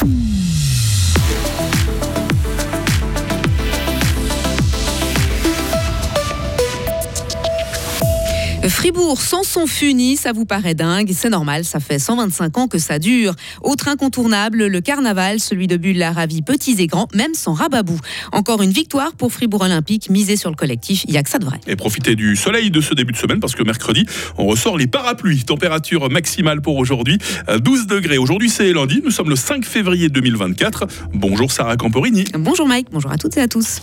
Mm-hmm. Fribourg sans son funi, ça vous paraît dingue, c'est normal, ça fait 125 ans que ça dure. Autre incontournable, le carnaval, celui de Bulle la ravie petits et grands, même sans rababou. Encore une victoire pour Fribourg Olympique, misée sur le collectif, il n'y a que ça de vrai. Et profitez du soleil de ce début de semaine parce que mercredi, on ressort les parapluies. Température maximale pour aujourd'hui, 12 degrés. Aujourd'hui c'est lundi, nous sommes le 5 février 2024. Bonjour Sarah Camporini. Bonjour Mike, bonjour à toutes et à tous.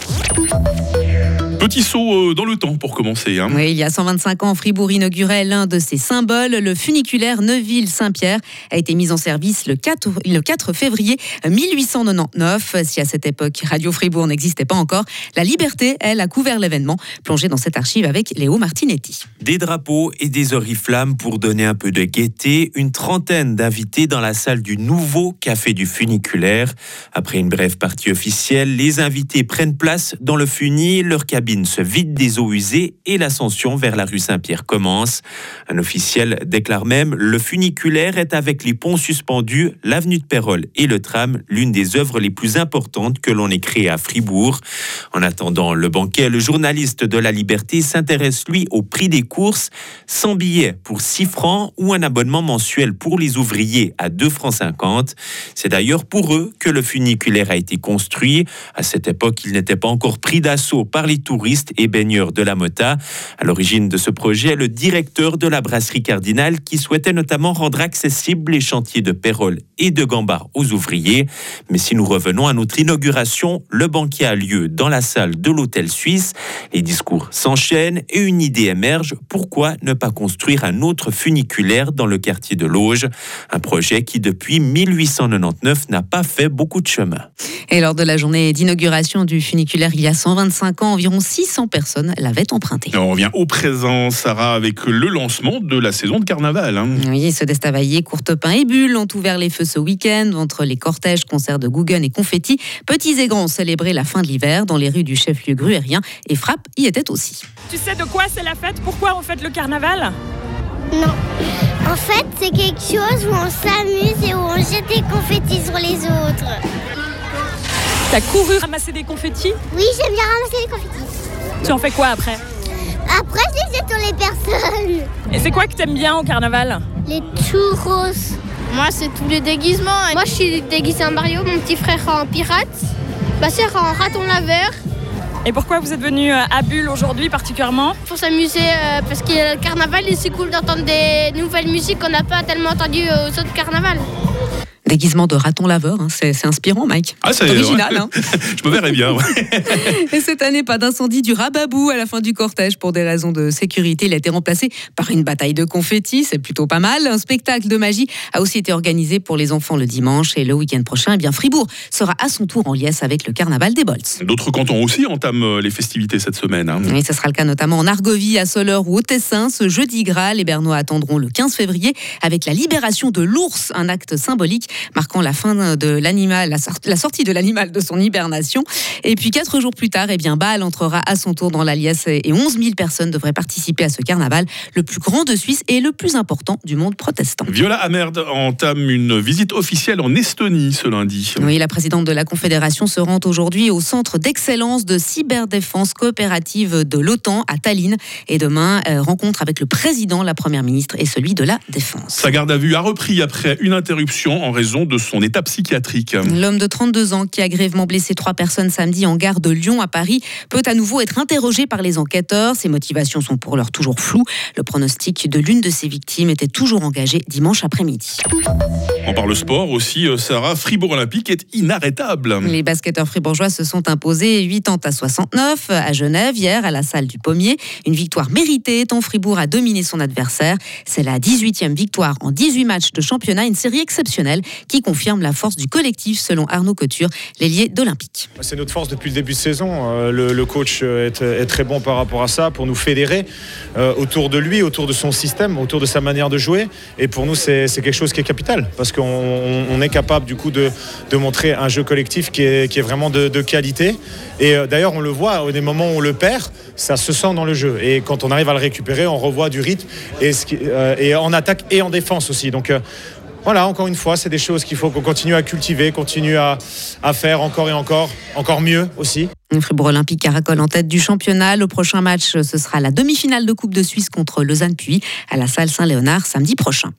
Petit saut euh, dans le temps pour commencer. Hein. Oui, il y a 125 ans, Fribourg inaugurait l'un de ses symboles. Le funiculaire Neuville-Saint-Pierre a été mis en service le 4, le 4 février 1899. Si à cette époque, Radio Fribourg n'existait pas encore, la Liberté, elle, a couvert l'événement. Plongé dans cette archive avec Léo Martinetti. Des drapeaux et des oriflammes pour donner un peu de gaieté. Une trentaine d'invités dans la salle du nouveau Café du Funiculaire. Après une brève partie officielle, les invités prennent place dans le funi. Leur cabine se vide des eaux usées et l'ascension vers la rue Saint-Pierre commence. Un officiel déclare même le funiculaire est avec les ponts suspendus, l'avenue de Pérol et le tram l'une des œuvres les plus importantes que l'on ait créées à Fribourg. En attendant le banquet, le journaliste de la Liberté s'intéresse lui au prix des courses, 100 billets pour 6 francs ou un abonnement mensuel pour les ouvriers à 2 francs 50. C'est d'ailleurs pour eux que le funiculaire a été construit. À cette époque, il n'était pas encore pris d'assaut par les touristes et baigneur de la Mota. À l'origine de ce projet, le directeur de la brasserie Cardinal qui souhaitait notamment rendre accessibles les chantiers de Pérol et de Gambard aux ouvriers. Mais si nous revenons à notre inauguration, le banquet a lieu dans la salle de l'hôtel suisse. Les discours s'enchaînent et une idée émerge. Pourquoi ne pas construire un autre funiculaire dans le quartier de Loge Un projet qui, depuis 1899, n'a pas fait beaucoup de chemin. Et lors de la journée d'inauguration du funiculaire il y a 125 ans, environ 600 personnes l'avaient emprunté. on revient au présent, Sarah, avec le lancement de la saison de carnaval. Hein. Oui, ce d'Estavayer, Courtepin et Bulle ont ouvert les feux ce week-end entre les cortèges, concerts de Guggen et confettis. Petits et grands ont célébré la fin de l'hiver dans les rues du chef-lieu gruérien et Frappe y était aussi. Tu sais de quoi c'est la fête? Pourquoi on fête le carnaval? Non. En fait, c'est quelque chose où on s'amuse et où on jette des confettis sur les autres. T'as couru ramasser des confettis Oui, j'aime bien ramasser des confettis. Tu en fais quoi après Après, je les jette sur les personnes. Et c'est quoi que t'aimes bien au carnaval Les churros. Moi, c'est tous les déguisements. Moi, je suis déguisé en Mario, mon petit frère en pirate, ma soeur en raton laveur. Et pourquoi vous êtes venu à Bulle aujourd'hui particulièrement Pour s'amuser, euh, parce que le carnaval, c'est cool d'entendre des nouvelles musiques qu'on n'a pas tellement entendues aux autres carnavals déguisement de raton laveur. Hein. C'est inspirant, Mike. Ah, c'est original. Hein. Je me verrais bien. Et cette année, pas d'incendie du rababou à la fin du cortège pour des raisons de sécurité. Il a été remplacé par une bataille de confettis. C'est plutôt pas mal. Un spectacle de magie a aussi été organisé pour les enfants le dimanche. Et le week-end prochain, eh bien, Fribourg sera à son tour en liesse avec le carnaval des Bolts. D'autres cantons aussi entament euh, les festivités cette semaine. Hein. Oui, ce sera le cas notamment en Argovie, à Soleure ou au Tessin. Ce jeudi gras, les Bernois attendront le 15 février avec la libération de l'ours, un acte symbolique marquant la fin de l'animal, la, sortie de l'animal de son hibernation. Et puis quatre jours plus tard, eh bien, Bâle entrera à son tour dans l'Alias et 11 000 personnes devraient participer à ce carnaval, le plus grand de Suisse et le plus important du monde protestant. Viola Amerd entame une visite officielle en Estonie ce lundi. Oui, la présidente de la Confédération se rend aujourd'hui au centre d'excellence de cyberdéfense coopérative de l'OTAN à Tallinn et demain euh, rencontre avec le président, la première ministre et celui de la défense. Sa garde à vue a repris après une interruption en raison de son état psychiatrique. L'homme de 32 ans qui a grièvement blessé trois personnes samedi en gare de Lyon à Paris peut à nouveau être interrogé par les enquêteurs. Ses motivations sont pour l'heure toujours floues. Le pronostic de l'une de ses victimes était toujours engagé dimanche après-midi. On parle sport aussi, euh, Sarah. Fribourg Olympique est inarrêtable. Les basketteurs fribourgeois se sont imposés 80 à 69 à Genève hier à la salle du Pommier. Une victoire méritée tant Fribourg a dominé son adversaire. C'est la 18e victoire en 18 matchs de championnat, une série exceptionnelle qui confirme la force du collectif selon Arnaud Couture, l'ailier d'Olympique. C'est notre force depuis le début de saison. Euh, le, coach est, très bon par rapport à ça pour nous fédérer euh, autour de lui, autour de son système, autour de sa manière de jouer. Et pour nous, c'est quelque chose qui est capital parce qu'on est capable du coup de, montrer un jeu collectif qui est, vraiment de, qualité. Et euh, d'ailleurs, on le voit, au des moments où on le perd, ça se sent dans le jeu. Et quand on arrive à le récupérer, on revoit du rythme et, et en attaque et en défense aussi. Donc voilà, encore une fois, c'est des choses qu'il faut qu'on continue à cultiver, continue à, à faire encore et encore, encore mieux aussi. Fribourg Olympique caracole en tête du championnat. Le prochain match, ce sera la demi-finale de Coupe de Suisse contre Lausanne-Puy à la salle Saint-Léonard samedi prochain.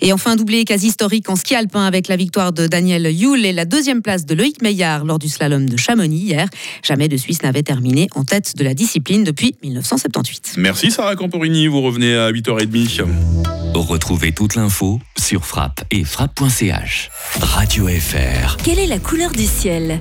Et enfin, doublé quasi historique en ski alpin avec la victoire de Daniel Yule et la deuxième place de Loïc Meillard lors du slalom de Chamonix hier. Jamais de Suisse n'avait terminé en tête de la discipline depuis 1978. Merci Sarah Camporini, vous revenez à 8h30. Retrouvez toute l'info sur frappe et frappe.ch. Radio FR. Quelle est la couleur du ciel?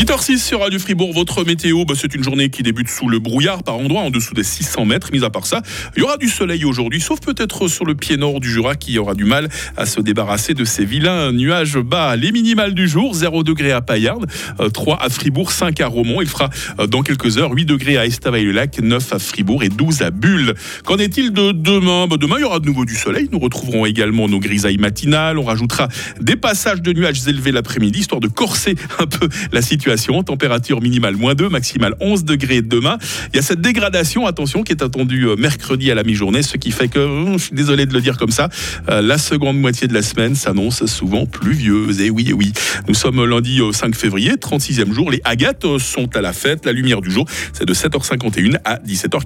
8h06 sur Radio Fribourg, votre météo, bah, c'est une journée qui débute sous le brouillard par endroits, en dessous des 600 mètres. Mis à part ça, il y aura du soleil aujourd'hui, sauf peut-être sur le pied nord du Jura qui aura du mal à se débarrasser de ces vilains nuages bas. Les minimales du jour, 0 degré à Paillarde, 3 à Fribourg, 5 à Romont. Il fera dans quelques heures 8 degrés à Estavayer-le-Lac, 9 à Fribourg et 12 à Bulle. Qu'en est-il de demain? Bah, Demain, il y aura de nouveau du soleil. Nous retrouverons également nos grisailles matinales. On rajoutera des passages de nuages élevés l'après-midi, histoire de corser un peu la situation. Température minimale moins 2, maximale 11 degrés demain. Il y a cette dégradation, attention, qui est attendue euh, mercredi à la mi-journée, ce qui fait que, hum, je suis désolé de le dire comme ça, euh, la seconde moitié de la semaine s'annonce souvent pluvieuse. Et oui, et oui. Nous sommes lundi 5 février, 36e jour. Les agates sont à la fête. La lumière du jour, c'est de 7h51 à 17h40.